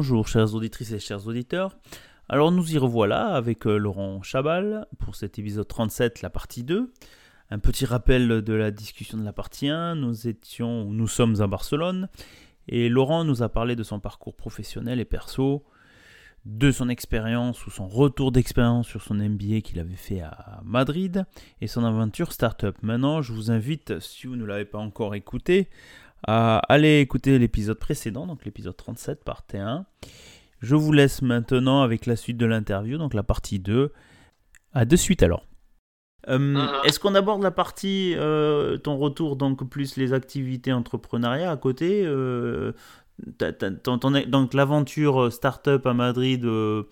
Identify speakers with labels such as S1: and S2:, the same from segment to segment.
S1: Bonjour chères auditrices et chers auditeurs. Alors nous y revoilà avec euh, Laurent Chabal pour cet épisode 37, la partie 2. Un petit rappel de la discussion de la partie 1. Nous étions, nous sommes à Barcelone et Laurent nous a parlé de son parcours professionnel et perso, de son expérience ou son retour d'expérience sur son MBA qu'il avait fait à Madrid et son aventure startup. Maintenant, je vous invite, si vous ne l'avez pas encore écouté, à aller écouter l'épisode précédent, donc l'épisode 37, partie 1. Je vous laisse maintenant avec la suite de l'interview, donc la partie 2. À de suite alors. Euh,
S2: Mhm.
S1: Est-ce qu'on aborde la partie, euh, ton retour, donc plus les activités entrepreneuriat à côté euh, Donc l'aventure euh, startup à Madrid, euh,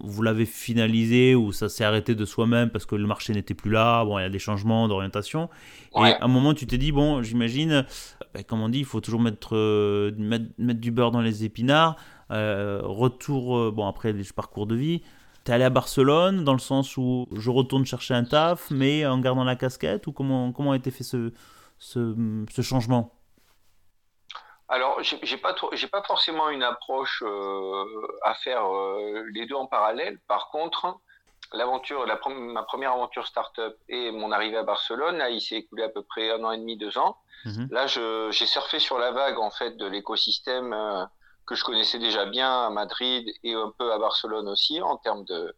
S1: vous l'avez finalisé ou ça s'est arrêté de soi-même parce que le marché n'était plus là, bon il y a des changements d'orientation. Et à un moment tu t'es dit, bon j'imagine, ben, comme on dit, il faut toujours mettre, euh, mettre, mettre du beurre dans les épinards. Euh, retour, euh, bon après les parcours de vie, t'es allé à Barcelone dans le sens où je retourne chercher un taf, mais en gardant la casquette ou comment, comment a été fait ce, ce, ce changement?
S2: Alors, j'ai pas j'ai pas forcément une approche euh, à faire euh, les deux en parallèle. Par contre, l'aventure, la ma première aventure startup et mon arrivée à Barcelone, là, il s'est écoulé à peu près un an et demi, deux ans.
S1: Mhm.
S2: Là, j'ai surfé sur la vague en fait de l'écosystème euh, que je connaissais déjà bien à Madrid et un peu à Barcelone aussi en termes de,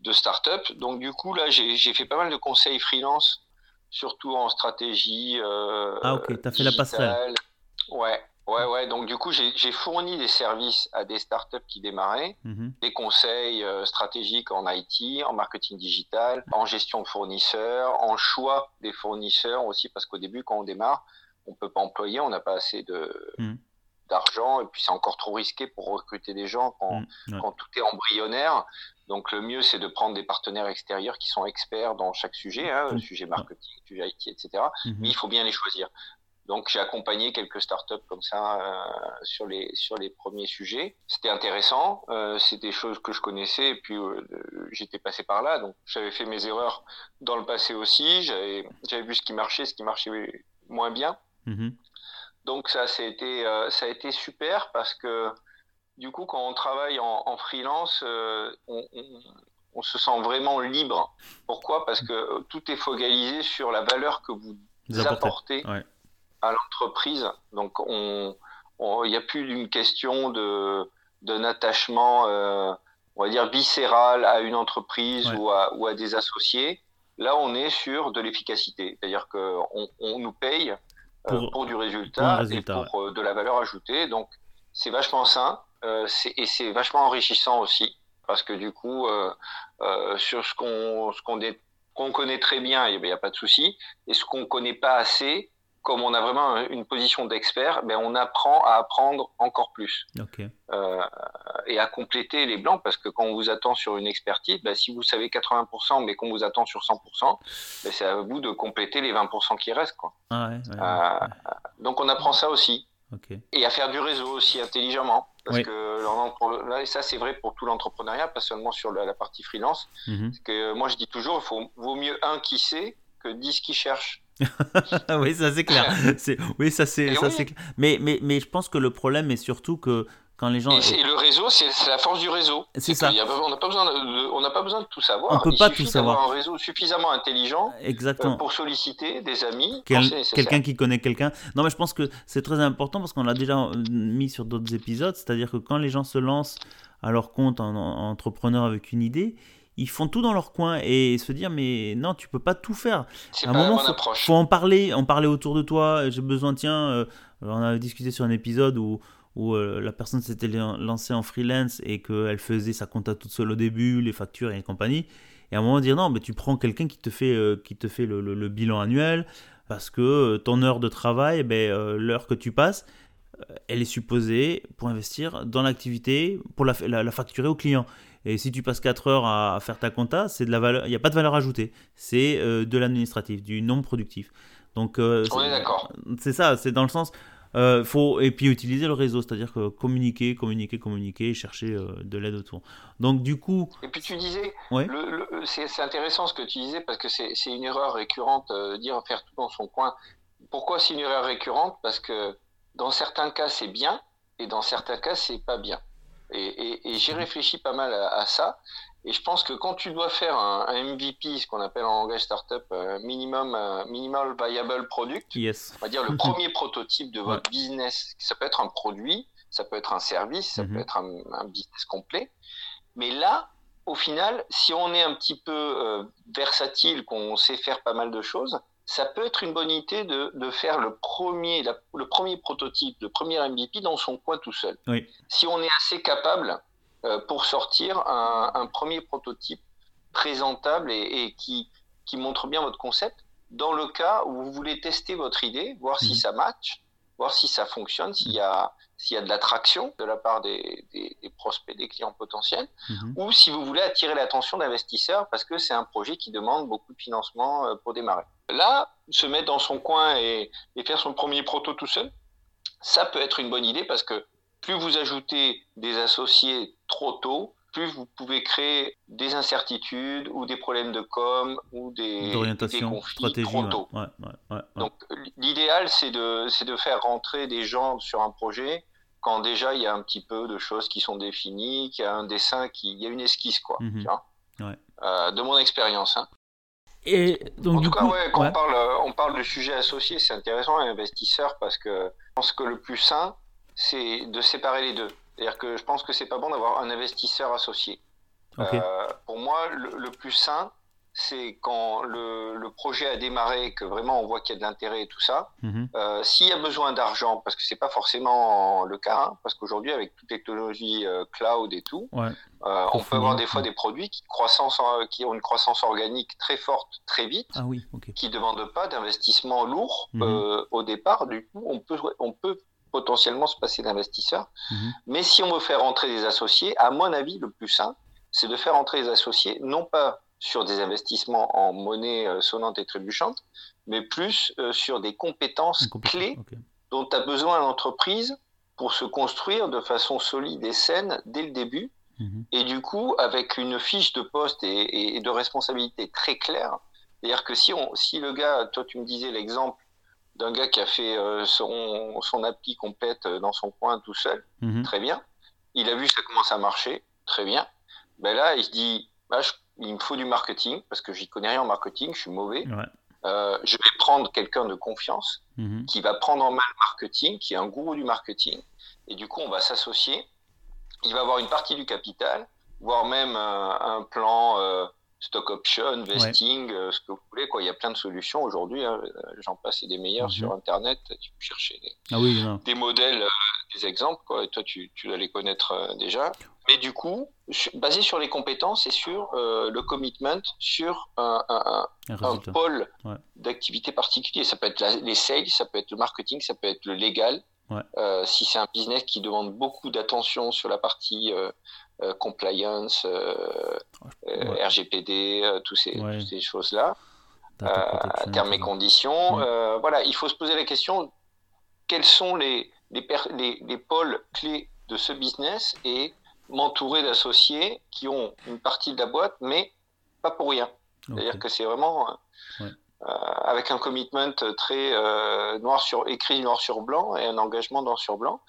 S2: de start-up. Donc du coup, là, j'ai fait pas mal de conseils freelance, surtout en stratégie.
S1: Ah ok, t'as fait la passerelle.
S2: Ouais, ouais, ouais. Donc du coup, j'ai fourni des services à des startups qui démarraient,
S1: Mhm.
S2: des conseils euh, stratégiques en IT, en marketing digital, en gestion de fournisseurs, en choix des fournisseurs aussi, parce qu'au début, quand on démarre, on peut pas employer, on n'a pas assez de
S1: Mhm.
S2: d'argent et puis c'est encore trop risqué pour recruter des gens quand,
S1: Mhm. Ouais.
S2: quand tout est embryonnaire. Donc le mieux, c'est de prendre des partenaires extérieurs qui sont experts dans chaque sujet, hein, sujet marketing, sujet IT, etc. Mais il faut bien les choisir. Donc j'ai accompagné quelques startups comme ça euh, sur les sur les premiers sujets. C'était intéressant, euh, c'est des choses que je connaissais et puis euh, euh, j'étais passé par là, donc j'avais fait mes erreurs dans le passé aussi. J'avais j'avais vu ce qui marchait, ce qui marchait moins bien.
S1: Mhm.
S2: Donc ça, a été, ça a été super parce que du coup, quand on travaille en, en freelance, on, on- on se sent vraiment libre. Pourquoi? Parce que tout est focalisé sur la valeur que vous
S1: Vous apportez.
S2: apportez
S1: Ouais.
S2: À l'entreprise. Donc, on- on- il n'y a plus une question de d'un attachement, euh, on va dire viscéral à une entreprise
S1: Ouais.
S2: ou, à, ou à des associés. Là, on est sur de l'efficacité, c'est-à-dire que on, on nous paye euh,
S1: Pour-
S2: pour, du
S1: pour
S2: résultat,
S1: résultat,
S2: et pour euh, de la valeur ajoutée. Donc, c'est vachement sain c'est- et c'est vachement enrichissant aussi parce que du coup, sur ce qu'on ce qu'on qu'on connaît très bien, il n'y a pas de souci. Et ce qu'on connaît pas assez, comme on a vraiment une position d'expert, ben on apprend à apprendre encore plus euh, et à compléter les blancs parce que quand on vous attend sur une expertise, ben, si vous savez 80% mais qu'on vous attend sur 100%, ben, c'est à vous de compléter les 20% qui restent. Quoi.
S1: Ah ouais, ouais,
S2: Euh,
S1: ouais.
S2: Donc on apprend ça aussi et à faire du réseau aussi intelligemment. Parce
S1: Oui.
S2: que l'entre- là, et ça c'est vrai pour tout l'entrepreneuriat, pas seulement sur la, la partie freelance.
S1: Mhm.
S2: Parce que moi je dis toujours, il vaut mieux un qui sait que 10 qui cherchent.
S1: Oui, ça c'est clair. Oui, ça c'est ça
S2: oui.
S1: c'est clair. Mais, mais, mais je pense que le problème est surtout que quand les gens.
S2: Et, le réseau, c'est la force du réseau.
S1: C'est ça.
S2: y a on n'a pas, besoin de- de- on n'a pas besoin de tout savoir.
S1: On peut
S2: Il
S1: pas tout savoir.
S2: un réseau suffisamment intelligent euh,
S1: Exactement.
S2: pour solliciter des amis.
S1: Quel- quelqu'un qui connaît quelqu'un. Non, mais je pense que c'est très important parce qu'on l'a déjà mis sur d'autres épisodes. C'est-à-dire que quand les gens se lancent à leur compte en, en entrepreneur avec une idée, ils font tout dans leur coin et se dire mais non, tu peux pas tout faire. À un moment, faut, faut en parler, en parler autour de toi. J'ai besoin, tiens, euh, on avait discuté sur un épisode où, où euh, la personne s'était lan- lancée en freelance et qu'elle faisait sa compta toute seule au début, les factures et compagnie. Et à un moment dire non, mais tu prends quelqu'un qui te fait, euh, qui te fait le, le- le bilan annuel parce que ton heure de travail, ben, l'heure que tu passes, elle est supposée pour investir dans l'activité, pour la, la- la facturer au client. Et si tu passes 4 heures à, à faire ta compta, c'est de la valeur, il n'y a pas de valeur ajoutée. C'est euh, de l'administratif, du non productif. Donc, euh,
S2: On
S1: c'est-
S2: est d'accord.
S1: C'est ça, c'est dans le sens. euh, faut, et puis utiliser le réseau, c'est-à-dire que communiquer, communiquer, communiquer, chercher euh, de l'aide autour. Donc, du coup,
S2: Et puis tu disais,
S1: Ouais.
S2: c'est intéressant ce que tu disais parce que c'est c'est une erreur récurrente, euh, dire faire tout dans son coin. Pourquoi c'est une erreur récurrente? Parce que dans certains cas c'est bien, et dans certains cas, c'est pas bien. Et, j'ai réfléchi pas mal à, ça. Et je pense que quand tu dois faire un, MVP, ce qu'on appelle en langage startup minimum minimal viable product,
S1: yes.
S2: on va dire le premier prototype de votre business, ça peut être un produit, ça peut être un service, ça peut mhm. être un, business complet. Mais là, au final, si on est un petit peu euh, versatile, qu'on sait faire pas mal de choses, ça peut être une bonne idée de, faire le premier, le premier prototype, le premier MVP dans son coin tout seul. Si on est assez capable euh, pour sortir un, premier prototype présentable et, qui, qui, montre bien votre concept, dans le cas où vous voulez tester votre idée, voir si mhm. ça match, voir si ça fonctionne, s'il y a s'il y a de l'attraction de la part des, prospects, des clients potentiels, mhm. ou si vous voulez attirer l'attention d'investisseurs parce que c'est un projet qui demande beaucoup de financement euh, pour démarrer. Là, se mettre dans son coin et, et faire son premier proto tout seul, ça peut être une bonne idée parce que plus vous ajoutez des associés trop tôt, plus vous pouvez créer des incertitudes ou des problèmes de com ou des,
S1: des stratégie, trop tôt.
S2: Donc l'idéal, c'est de, de faire rentrer des gens sur un projet quand déjà il y a un petit peu de choses qui sont définies, qu'il y a un dessin, qu'il y a une esquisse, quoi.
S1: Mhm.
S2: Euh, de mon expérience. Hein.
S1: Et donc,
S2: en
S1: tout
S2: cas, quand on parle, on parle de sujet associé, c'est intéressant, investisseur, parce que je pense que le plus sain, c'est de séparer les deux. C'est-à-dire que je pense que c'est pas bon d'avoir un investisseur associé. Euh, pour moi, le, plus sain, c'est quand le, projet a démarré que vraiment on voit qu'il y a de l'intérêt et tout ça. Mhm. Euh, s'il y a besoin d'argent, parce que c'est pas forcément le cas, hein, parce qu'aujourd'hui avec toute technologie euh, cloud et tout, on peut avoir des fois des produits qui, croissance, qui ont une croissance organique très forte très vite,
S1: ah oui,
S2: qui ne demandent pas d'investissement lourd mhm. au départ. Du coup, on peut, on peut potentiellement se passer d'investisseurs. Mhm. Mais si on veut faire entrer des associés, à mon avis, le plus simple, c'est de faire entrer des associés, non pas sur des investissements en monnaie euh, sonnante et trébuchante, mais plus euh, sur des compétences clés dont a besoin l'entreprise pour se construire de façon solide et saine dès le début. Mhm. Et du coup, avec une fiche de poste et, et de responsabilité très claire, c'est-à-dire que si, on, si le gars, toi tu me disais l'exemple d'un gars qui a fait euh, son, son, appli complète euh, dans son coin tout seul, mhm. très bien. Il a vu ça commence à marcher, très bien. Ben là, il se dit, bah, il me faut du marketing parce que j'y connais rien en marketing, je suis mauvais. Euh, je vais prendre quelqu'un de confiance mhm. qui va prendre en main le marketing, qui est un gourou du marketing, et du coup, on va s'associer. Il va avoir une partie du capital, voire même un plan stock option, vesting, euh, ce que vous voulez. Quoi. Il y a plein de solutions aujourd'hui. Hein. Euh, j'en passe et des meilleurs sur mhm. Internet. Tu peux chercher des,
S1: ah oui,
S2: des modèles, euh, des exemples. Quoi. Et toi, tu, tu dois les connaître déjà. Mais du coup, basé sur les compétences et sur le commitment, sur un, un, pôle d'activité particulier. Ça peut être les sales, ça peut être le marketing, ça peut être le légal. si c'est un business qui demande beaucoup d'attention sur la partie euh, compliance, euh, euh, RGPD, tous ces, ces choses-là, termes et conditions. voilà, il faut se poser la question quels sont les, les, les, pôles clés de ce business et m'entourer d'associés qui ont une partie de la boîte, mais pas pour rien. C'est-à-dire que c'est vraiment avec un commitment très noir sur écrit noir sur blanc et un engagement noir sur blanc.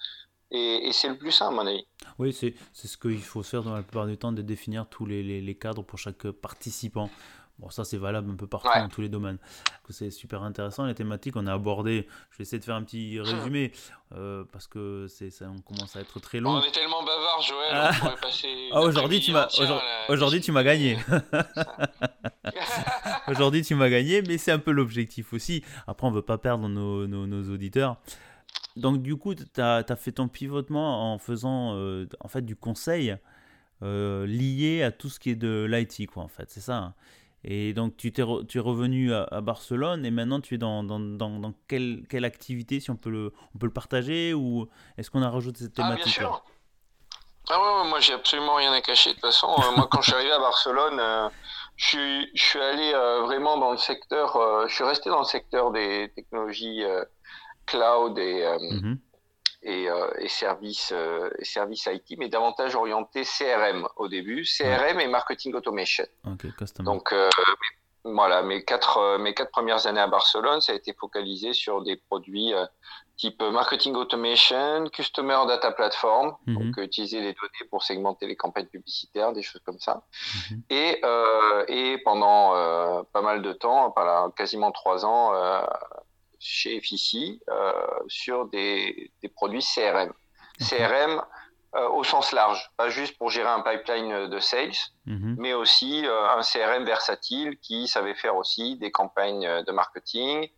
S2: Et, c'est le plus simple, à mon avis.
S1: Oui, c'est ce qu'il faut faire dans la plupart du temps, de définir tous les, les, cadres pour chaque participant. Bon, ça, c'est valable un peu partout dans tous les domaines. C'est super intéressant, les thématiques. On a abordé, je vais essayer de faire un petit résumé, euh, parce que ça, on commence à être très long.
S2: On est tellement bavard, Joël, ah. on pourrait passer.
S1: Ah, aujourd'hui, tu m'as aujourd'hui, tu m'as gagné. aujourd'hui, tu m'as gagné, mais c'est un peu l'objectif aussi. Après, on veut pas perdre nos, nos, nos auditeurs. Donc du coup, tu as, fait ton pivotement en faisant euh, en fait du conseil euh, lié à tout ce qui est de l'IT, quoi, en fait, c'est ça. Hein. Et donc tu, es tu es revenu à, Barcelone et maintenant tu es dans, dans, dans, quelle, quelle, activité, si on peut le, on peut le partager ou est-ce qu'on a rajouté cette thématique
S2: ah, bien sûr. Ah ouais, moi j'ai absolument rien à cacher de toute façon. Euh, moi quand je suis arrivé à Barcelone, je, je suis allé vraiment dans le secteur, je suis resté dans le secteur des technologies cloud et, euh, mhm. euh, et, services, euh, et services IT, mais davantage orienté CRM au début, CRM et marketing automation. Donc voilà, mes quatre, mes quatre premières années à Barcelone, ça a été focalisé sur des produits type marketing automation, customer data platform,
S1: Mhm.
S2: donc utiliser les données pour segmenter les campagnes publicitaires, des choses comme ça.
S1: Mhm.
S2: Et, euh, et pendant euh, pas mal de temps, pendant quasiment trois ans, euh, chez FICI, euh, sur des, des produits CRM. CRM euh, au sens large, pas juste pour gérer un pipeline de sales,
S1: Mhm.
S2: mais aussi euh, un CRM versatile qui savait faire aussi des campagnes de marketing,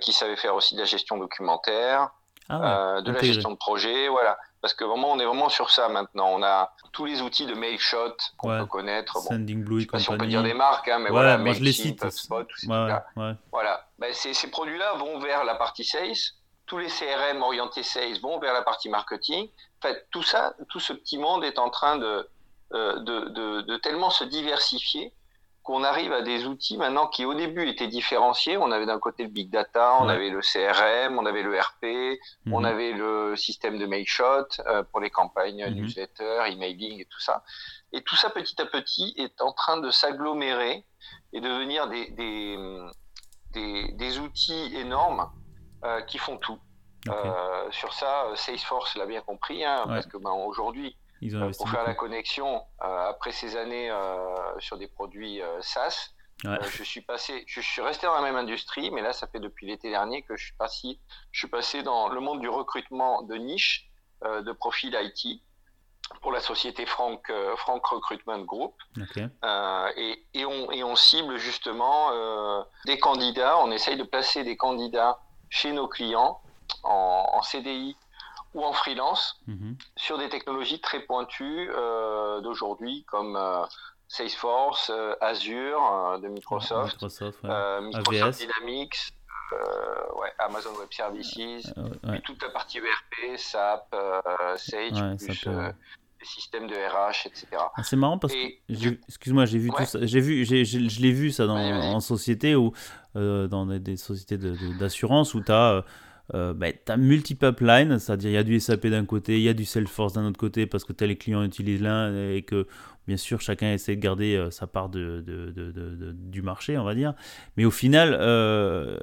S2: qui savait faire aussi de la gestion documentaire,
S1: Ah ouais,
S2: euh, de la gestion de projet, voilà. Parce que vraiment, on est vraiment sur ça maintenant. On a tous les outils de Mailshot qu'on
S1: Ouais.
S2: peut connaître. Bon,
S1: Sending Blue
S2: je sais pas si on peut dire des marques, hein, mais
S1: Ouais,
S2: voilà,
S1: moi, je les cite.
S2: HubSpot,
S1: ouais.
S2: Voilà. Ben, ces, ces produits-là vont vers la partie sales. Tous les CRM orientés sales vont vers la partie marketing. En fait, tout ça, tout ce petit monde est en train de, euh, de, de, de tellement se diversifier qu'on arrive à des outils maintenant qui au début étaient différenciés. On avait d'un côté le big data, on
S1: Ouais.
S2: avait le CRM, on avait le RP, on
S1: Mhm.
S2: avait le système de mailshot euh, pour les campagnes
S1: Mhm.
S2: newsletter, emailing et tout ça. Et tout ça petit à petit est en train de s'agglomérer et devenir des, des, des, des outils énormes euh, qui font tout. Euh, sur ça, Salesforce l'a bien compris, hein,
S1: Ouais.
S2: parce que ben, aujourd'hui,
S1: Ils ont investi
S2: pour faire la connexion, euh, après ces années euh, sur des produits euh, SaaS,
S1: Ouais.
S2: euh, je suis passé, je suis resté dans la même industrie, mais là, ça fait depuis l'été dernier que je suis passé, je suis passé dans le monde du recrutement de niche, euh, de profil IT, pour la société Frank, euh, Frank Recruitment Group. Et, et, on, et on cible justement des candidats, on essaye de placer des candidats chez nos clients en, en CDI ou en freelance
S1: Mhm.
S2: sur des technologies très pointues euh, d'aujourd'hui comme euh, Salesforce, euh, Azure de Microsoft,
S1: Microsoft, ouais.
S2: Microsoft
S1: AVS.
S2: Dynamics, ouais, Amazon Web Services, et
S1: ouais.
S2: toute la partie ERP, SAP, Sage, plus
S1: ça peut-
S2: les systèmes de RH, etc.
S1: Ah, c'est marrant parce que
S2: Et
S1: excuse-moi, j'ai vu
S2: Ouais.
S1: tout ça. J'ai vu, je l'ai vu ça dans, en société ou euh, dans des, des sociétés de- de- d'assurance où tu as euh, bah, t'as multi-pipeline, c'est-à-dire il y a du SAP d'un côté, il y a du Salesforce d'un autre côté parce que tel les clients utilisent l'un et que bien sûr chacun essaie de garder euh, sa part de, de- de- de- de- du marché, on va dire. Mais au final, euh,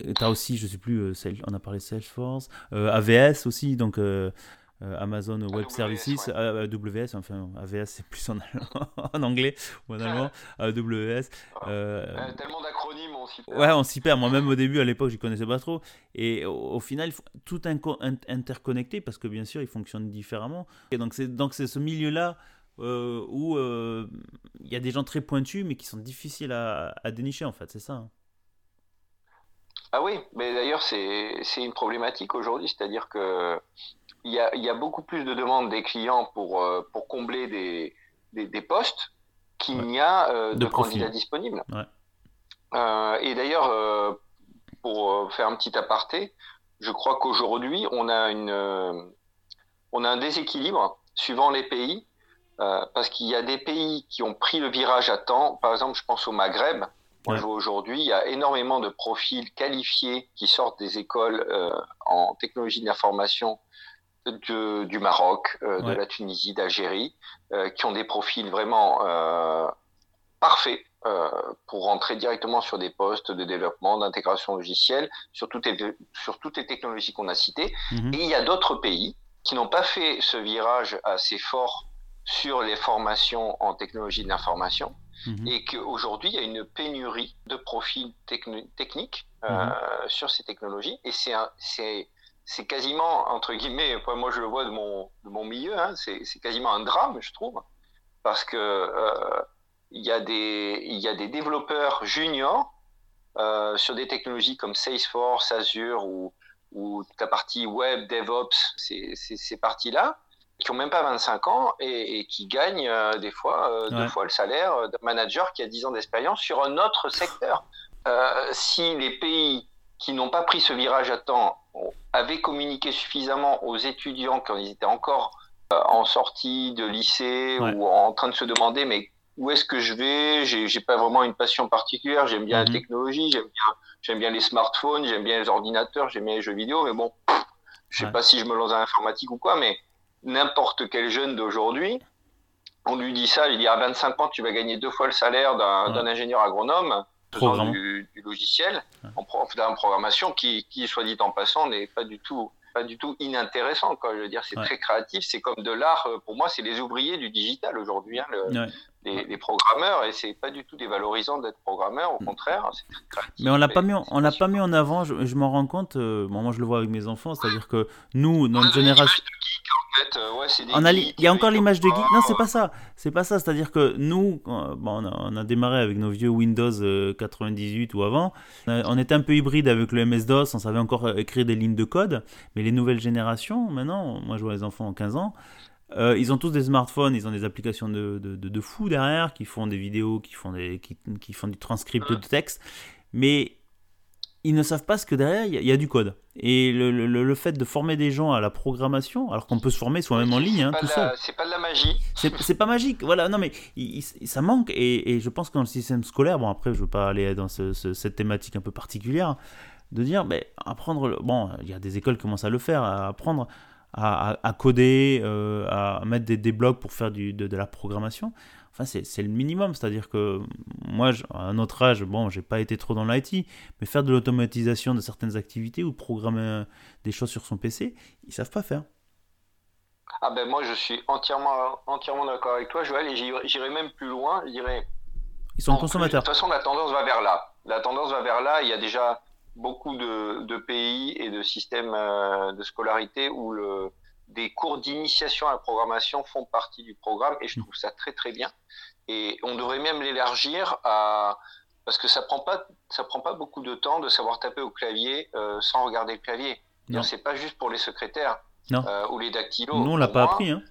S1: tu as aussi, je sais plus, euh, on a parlé Salesforce, euh, AVS aussi, donc Amazon Web
S2: AWS,
S1: Services,
S2: ouais.
S1: euh, AWS, enfin AVS c'est plus en, en anglais ou en allemand, AWS. euh,
S2: Euh, tellement d'acronymes, on s'y perd.
S1: Ouais, on s'y perd. Moi-même, au début, à l'époque, je connaissais pas trop. Et au, au final, tout in- interconnecté parce que bien sûr, ils fonctionnent différemment. Et donc, c'est donc c'est ce milieu-là euh, où euh, il y a des gens très pointus, mais qui sont difficiles à, à dénicher, en fait. C'est ça. hein.
S2: Ah oui, mais d'ailleurs, c'est c'est une problématique aujourd'hui, c'est-à-dire que il y a, il y a beaucoup plus de demandes des clients pour, euh, pour combler des, des, des postes qu'il
S1: Ouais.
S2: n'y a euh, de,
S1: De
S2: candidats disponibles.
S1: Ouais.
S2: Euh, et d'ailleurs, euh, pour faire un petit aparté, je crois qu'aujourd'hui, on a une, on a un déséquilibre suivant les pays, parce qu'il y a des pays qui ont pris le virage à temps. Par exemple, je pense au Maghreb.
S1: Ouais.
S2: aujourd'hui, il y a énormément de profils qualifiés qui sortent des écoles en technologie de l'information de- du Maroc, euh, de la Tunisie, d'Algérie, euh, qui ont des profils vraiment euh, parfaits pour rentrer directement sur des postes de développement, d'intégration logicielle, sur toutes les, sur toutes les technologies qu'on a citées.
S1: Mhm.
S2: Et il y a d'autres pays qui n'ont pas fait ce virage assez fort sur les formations en technologie de l'information
S1: Mhm.
S2: et qu'aujourd'hui, il y a une pénurie de profils techni- techniques
S1: Mhm.
S2: sur ces technologies. Et c'est c'est quasiment, entre guillemets, moi je le vois de mon, de mon milieu, hein, c'est quasiment un drame, je trouve, parce que euh, il y, a des- il y a des développeurs juniors euh, sur des technologies comme Salesforce, Azure ou, ou toute la partie web, DevOps, ces, ces, ces parties-là, qui ont même pas 25 ans et, et qui gagnent euh, des fois euh, deux fois le salaire d'un manager qui a 10 ans d'expérience sur un autre secteur. Si les pays qui n'ont pas pris ce virage à temps avaient communiqué suffisamment aux étudiants quand ils étaient encore euh, en sortie de lycée
S1: Ouais.
S2: ou en train de se demander mais où est-ce que je vais? J'ai pas vraiment une passion particulière. J'aime bien
S1: Mhm.
S2: la technologie, j'aime bien, j'aime bien les smartphones, j'aime bien les ordinateurs, j'aime bien les jeux vidéo. Mais bon, je sais
S1: Ouais.
S2: pas si je me lance dans l'informatique ou quoi. Mais n'importe quel jeune d'aujourd'hui, on lui dit ça, il dit à 25 ans, tu vas gagner deux fois le salaire d'un
S1: Ouais.
S2: d'un ingénieur agronome. Faisant du, logiciel, en, en, programmation, qui, qui, soit dit en passant, n'est pas du tout pas du tout inintéressant. Quoi. Je veux dire, c'est très créatif. C'est comme de l'art. Euh, pour moi, c'est les ouvriers du digital aujourd'hui, hein, les, programmeurs. Et c'est pas du tout dévalorisant d'être programmeur. Au mm. contraire, c'est très créatif.
S1: Mais on l'a pas mis, on l'a pas mis en avant. Je, je m'en rends compte. Euh, moi, je le vois avec mes enfants. C'est-à-dire que nous, notre génération. On a il y a encore l'image de geek. Non, c'est pas ça. C'est pas ça. C'est-à-dire que nous, bon, on, a, on, a, démarré avec nos vieux Windows 98 euh, ou avant. On était un peu hybride avec le MS-DOS. On savait encore écrire des lignes de code. Mais les nouvelles générations, maintenant, moi je vois les enfants en 15 ans, euh, ils ont tous des smartphones, ils ont des applications de, de, de, fou derrière, qui font des vidéos, qui font, des, qui, qui font du transcript de texte, mais ils ne savent pas ce que derrière, il y, a du code. Et le, le, le, fait de former des gens à la programmation, alors qu'on peut se former soi-même en ligne, hein, tout
S2: ça. C'est pas de la magie.
S1: C'est pas magique, voilà, non mais ça manque, et, et, je pense que dans le système scolaire, bon après je veux pas aller dans ce, cette thématique un peu particulière, de dire, mais apprendre, bon, il y a des écoles qui commencent à le faire, à apprendre à, coder, euh, à mettre des, des, blogs pour faire du, de, la programmation. Enfin, c'est le minimum, c'est-à-dire que moi, à un autre âge, bon, j'ai pas été trop dans l'IT, mais faire de l'automatisation de certaines activités ou programmer des choses sur son PC, ils savent pas faire.
S2: Ah ben moi, je suis entièrement, entièrement d'accord avec toi, Joël, et j'irai même plus loin, je dirais...
S1: Ils sont consommateurs.
S2: de toute façon, la tendance va vers là. La tendance va vers là. Il y a déjà beaucoup de, pays et de systèmes euh, de scolarité où le, des cours d'initiation à la programmation font partie du programme et je trouve ça très très bien. Et on devrait même l'élargir à parce que ça prend pas ça prend pas beaucoup de temps de savoir taper au clavier euh, sans regarder le clavier. C'est pas juste pour les secrétaires euh, ou les dactylos.
S1: Nous on l'a pas appris. Hein.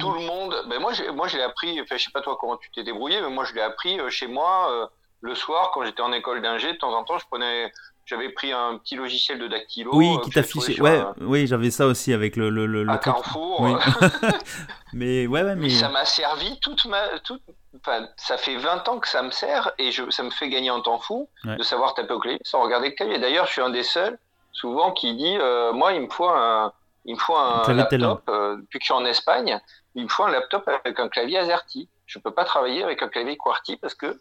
S2: Tout le monde. Ben moi, moi, je l'ai appris. Enfin, je sais pas toi comment tu t'es débrouillé, mais moi, je l'ai appris chez moi le soir, quand j'étais en école d'ingé, de temps en temps, je prenais, j'avais pris un petit logiciel de dactylo.
S1: Oui, euh, qui t'affichait. Ouais, oui, j'avais ça aussi avec le le le.
S2: À Carrefour.
S1: Oui. mais ouais, ouais, mais.
S2: ça m'a servi toute ma, toute. Enfin, ça fait 20 ans que ça me sert et je, ça me fait gagner un temps fou de savoir taper au clavier sans regarder le clavier. D'ailleurs, je suis un des seuls, souvent, qui dit, euh, moi, il me faut un, il me faut un laptop. Euh, depuis que je suis en Espagne, il me faut un laptop avec un clavier AZERTY je peux pas travailler avec un clavier QWERTY parce que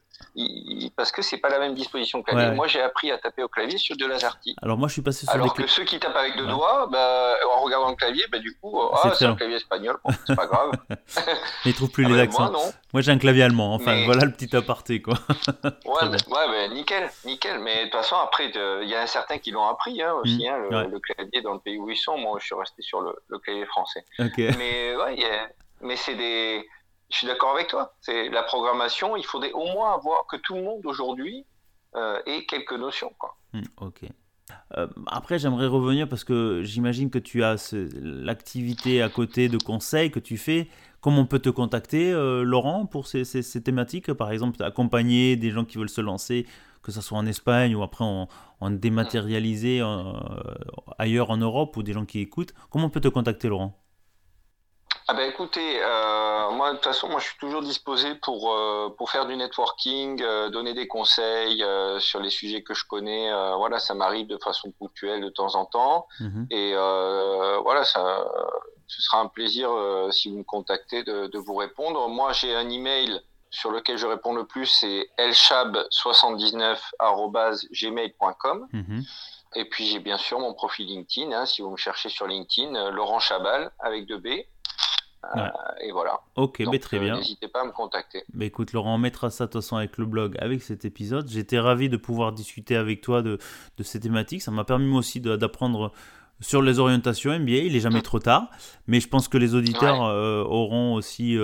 S2: parce que c'est pas la même disposition que clavier. Moi, j'ai appris à taper au clavier sur de l'AZERTY.
S1: Alors moi, je suis passé sur
S2: Alors que ceux qui tapent avec deux doigts, bah, en regardant le clavier, bah, du coup, ah, c'est un clavier espagnol, bon, c'est pas grave.
S1: Ils trouvent plus ah, les accents. Moi, moi j'ai un clavier allemand. Enfin, voilà le petit aparté, quoi.
S2: ouais, ouais, nickel, nickel. Mais de toute façon, après, il y a certains qui l'ont appris hein, aussi, mmh. hein, le, clavier dans le pays où ils sont. Moi, je suis resté sur le, clavier français. Mais ouais, mais c'est des je suis d'accord avec toi. C'est la programmation. Il faudrait au moins avoir que tout le monde aujourd'hui euh, ait quelques notions.
S1: Hmm, ok. Euh, après, j'aimerais revenir parce que j'imagine que tu as l'activité à côté de conseils que tu fais. Comment on peut te contacter, euh, Laurent, pour ces, ces, thématiques? Par exemple, accompagner des gens qui veulent se lancer, que ce soit en Espagne ou après en, en dématérialisé ailleurs en Europe ou des gens qui écoutent. Comment on peut te contacter, Laurent?
S2: Ah ben écoutez, euh, moi de toute façon, moi je suis toujours disposé pour euh, pour faire du networking, euh, donner des conseils euh, sur les sujets que je connais. Euh, voilà, ça m'arrive de façon ponctuelle de temps en temps, mhm. et voilà, ça, ce sera un plaisir si vous me contactez de, de vous répondre. Moi, j'ai un email sur lequel je réponds le plus, c'est elchab79@gmail.com. Mhm. Et puis j'ai bien sûr mon profil LinkedIn. Hein, si vous me cherchez sur LinkedIn, Laurent Chabal avec deux B. Euh, et voilà.
S1: Ok, mais très
S2: euh,
S1: bien.
S2: N'hésitez pas à me contacter.
S1: Mais écoute, Laurent, on mettra ça de toute façon avec le blog, avec cet épisode. J'étais ravi de pouvoir discuter avec toi de, de ces thématiques. Ça m'a permis moi aussi d'apprendre sur les orientations MBA. Il est jamais trop tard, mais je pense que les auditeurs euh, auront aussi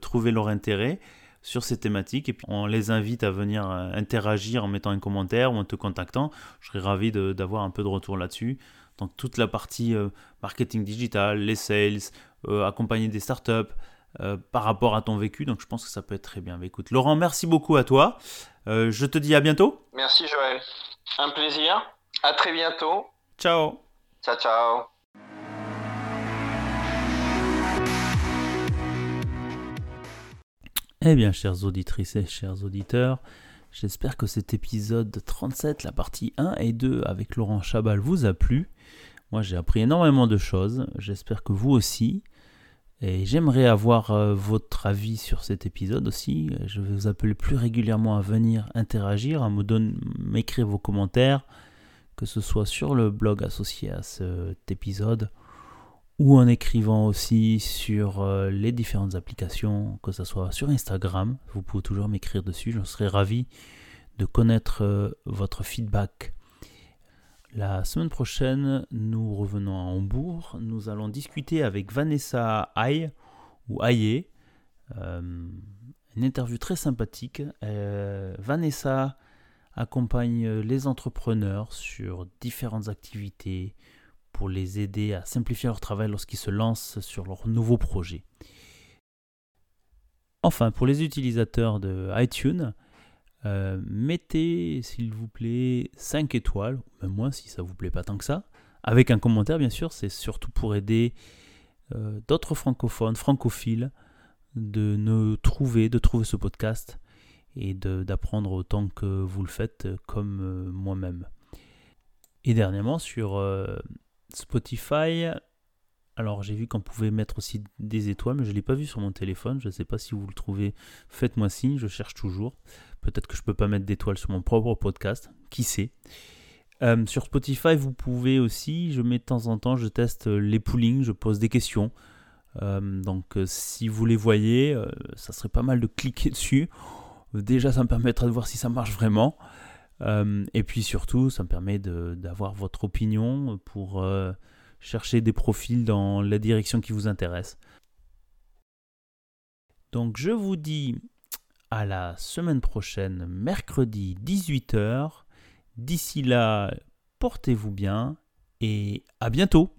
S1: trouvé leur intérêt sur ces thématiques et puis on les invite à venir interagir en mettant un commentaire ou en te contactant. Je serais ravi d'avoir un peu de retour là-dessus. Donc toute la partie marketing digital, les sales, accompagner des startups euh, par rapport à ton vécu. Donc je pense que ça peut être très bien. écoute, Laurent, merci beaucoup à toi. Euh, je te dis à bientôt.
S2: Merci Joël. Un plaisir. À très bientôt.
S1: Ciao.
S2: Ciao, ciao.
S1: Eh bien, chères auditrices et chers auditeurs, j'espère que cet épisode 37, la partie 1 et 2 avec Laurent Chabal vous a plu. Moi, j'ai appris énormément de choses. J'espère que vous aussi. Et j'aimerais avoir euh, votre avis sur cet épisode aussi. Je vais vous appeler plus régulièrement à venir interagir, à me m'écrire vos commentaires, que ce soit sur le blog associé à cet épisode ou en écrivant aussi sur euh, les différentes applications, que ce soit sur Instagram. Vous pouvez toujours m'écrire dessus. Je serais ravi de connaître euh, votre feedback. La semaine prochaine, nous revenons à Hambourg. Nous allons discuter avec Vanessa Aye ou Aye. Euh, une interview très sympathique. Vanessa accompagne les entrepreneurs sur différentes activités, pour les aider à simplifier leur travail lorsqu'ils se lancent sur leur nouveau projet. Enfin, pour les utilisateurs de iTunes, euh, mettez s'il vous plaît 5 étoiles, même moins si ça vous plaît pas tant que ça, avec un commentaire bien sûr, c'est surtout pour aider euh, d'autres francophones, francophiles, de nous trouver, de trouver ce podcast et d'apprendre autant que vous le faites comme euh, moi-même. Et dernièrement sur Spotify, alors j'ai vu qu'on pouvait mettre aussi des étoiles, mais je ne l'ai pas vu sur mon téléphone. Je ne sais pas si vous le trouvez. Faites-moi signe, je cherche toujours. Peut-être que je ne peux pas mettre d'étoiles sur mon propre podcast. Qui sait? Euh, Sur Spotify, vous pouvez aussi, je mets de temps en temps, je teste les poolings, je pose des questions. Euh, donc euh, si vous les voyez, ça serait pas mal de cliquer dessus. Déjà, ça me permettra de voir si ça marche vraiment. Euh, et puis surtout, ça me permet d'avoir votre opinion pour euh, chercher des profils dans la direction qui vous intéresse. Donc je vous dis à la semaine prochaine, mercredi 18h. D'ici là, portez-vous bien et à bientôt